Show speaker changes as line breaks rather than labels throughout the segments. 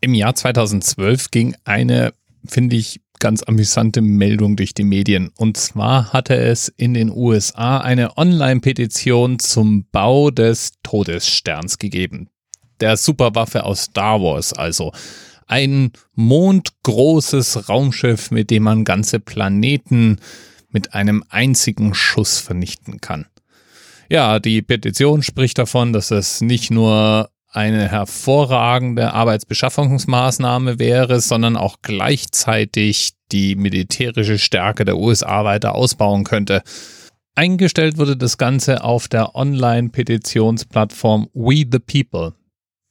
Im Jahr 2012 ging eine, finde ich, ganz amüsante Meldung durch die Medien. Und zwar hatte es in den USA eine Online-Petition zum Bau des Todessterns gegeben. Der Superwaffe aus Star Wars also. Ein mondgroßes Raumschiff, mit dem man ganze Planeten mit einem einzigen Schuss vernichten kann. Ja, die Petition spricht davon, dass es nicht nur eine hervorragende Arbeitsbeschaffungsmaßnahme wäre, sondern auch gleichzeitig die militärische Stärke der USA weiter ausbauen könnte. Eingestellt wurde das Ganze auf der Online-Petitionsplattform We the People.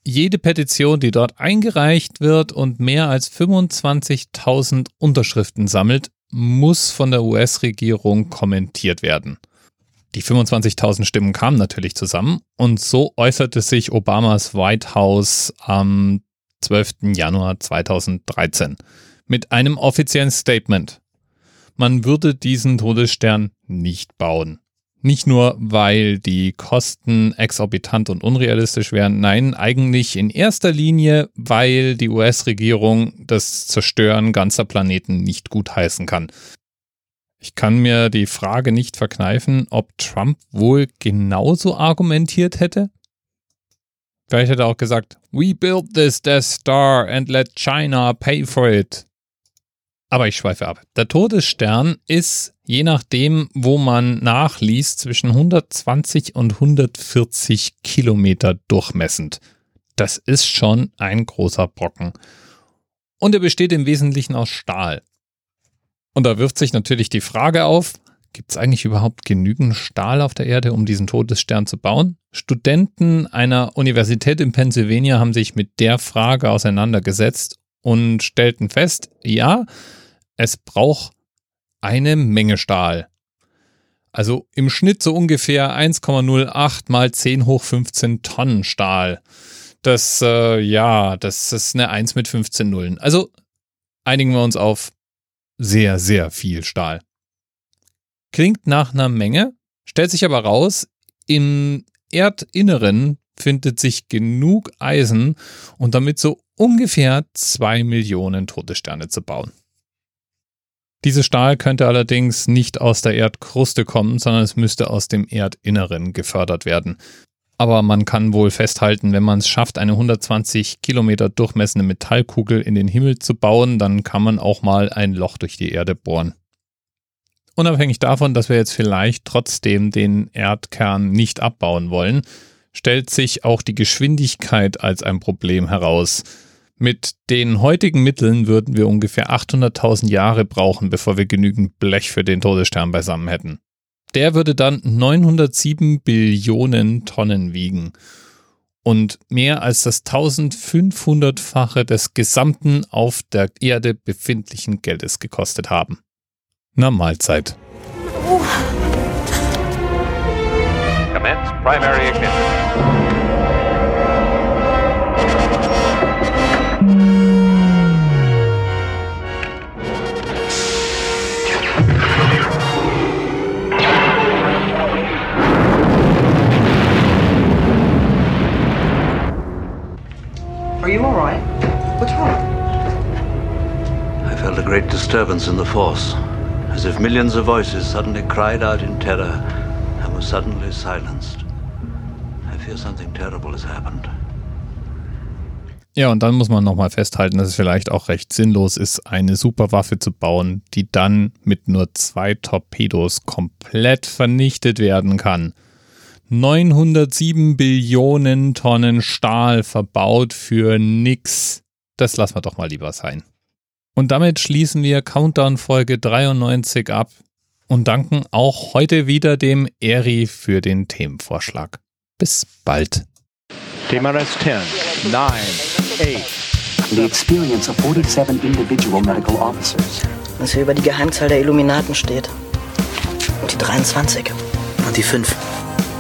Jede Petition, die dort eingereicht wird und mehr als 25.000 Unterschriften sammelt, muss von der US-Regierung kommentiert werden. Die 25.000 Stimmen kamen natürlich zusammen und so äußerte sich Obamas White House am 12. Januar 2013 mit einem offiziellen Statement. Man würde diesen Todesstern nicht bauen. Nicht nur, weil die Kosten exorbitant und unrealistisch wären, nein, eigentlich in erster Linie, weil die US-Regierung das Zerstören ganzer Planeten nicht gutheißen kann. Ich kann mir die Frage nicht verkneifen, ob Trump wohl genauso argumentiert hätte. Vielleicht hätte er auch gesagt, We built this Death Star and let China pay for it. Aber ich schweife ab. Der Todesstern ist, je nachdem, wo man nachliest, zwischen 120 und 140 Kilometer durchmessend. Das ist schon ein großer Brocken. Und er besteht im Wesentlichen aus Stahl. Und da wirft sich natürlich die Frage auf, gibt es eigentlich überhaupt genügend Stahl auf der Erde, um diesen Todesstern zu bauen? Studenten einer Universität in Pennsylvania haben sich mit der Frage auseinandergesetzt und stellten fest, ja, es braucht eine Menge Stahl. Also im Schnitt so ungefähr 1,08 mal 10 hoch 15 Tonnen Stahl. Das, äh, ja, das ist eine 1 mit 15 Nullen. Also einigen wir uns auf sehr, sehr viel Stahl. Klingt nach einer Menge, stellt sich aber raus, im Erdinneren findet sich genug Eisen, um damit so ungefähr zwei Millionen Todessterne zu bauen. Dieser Stahl könnte allerdings nicht aus der Erdkruste kommen, sondern es müsste aus dem Erdinneren gefördert werden. Aber man kann wohl festhalten, wenn man es schafft, eine 120 Kilometer durchmessende Metallkugel in den Himmel zu bauen, dann kann man auch mal ein Loch durch die Erde bohren. Unabhängig davon, dass wir jetzt vielleicht trotzdem den Erdkern nicht abbauen wollen, stellt sich auch die Geschwindigkeit als ein Problem heraus. Mit den heutigen Mitteln würden wir ungefähr 800.000 Jahre brauchen, bevor wir genügend Blech für den Todesstern beisammen hätten. Der würde dann 907 Billionen Tonnen wiegen und mehr als das 1500-fache des gesamten auf der Erde befindlichen Geldes gekostet haben. Na Mahlzeit. Commence primary ignition.
Are you alright? What's wrong? I felt a great disturbance in the Force, as if millions of voices suddenly cried out in terror and were suddenly silenced. I fear something terrible has happened.
Ja, und dann muss man nochmal festhalten, dass es vielleicht auch recht sinnlos ist, eine Superwaffe zu bauen, die dann mit nur zwei Torpedos komplett vernichtet werden kann. 907 Billionen Tonnen Stahl verbaut für nix. Das lassen wir doch mal lieber sein. Und damit schließen wir Countdown Folge 93 ab und danken auch heute wieder dem Eri für den Themenvorschlag. Bis bald.
TMRS 10, 9, 8.
The experience of 47 individual medical officers.
Was hier über die Geheimzahl der Illuminaten steht. Und die 23.
Und die 5.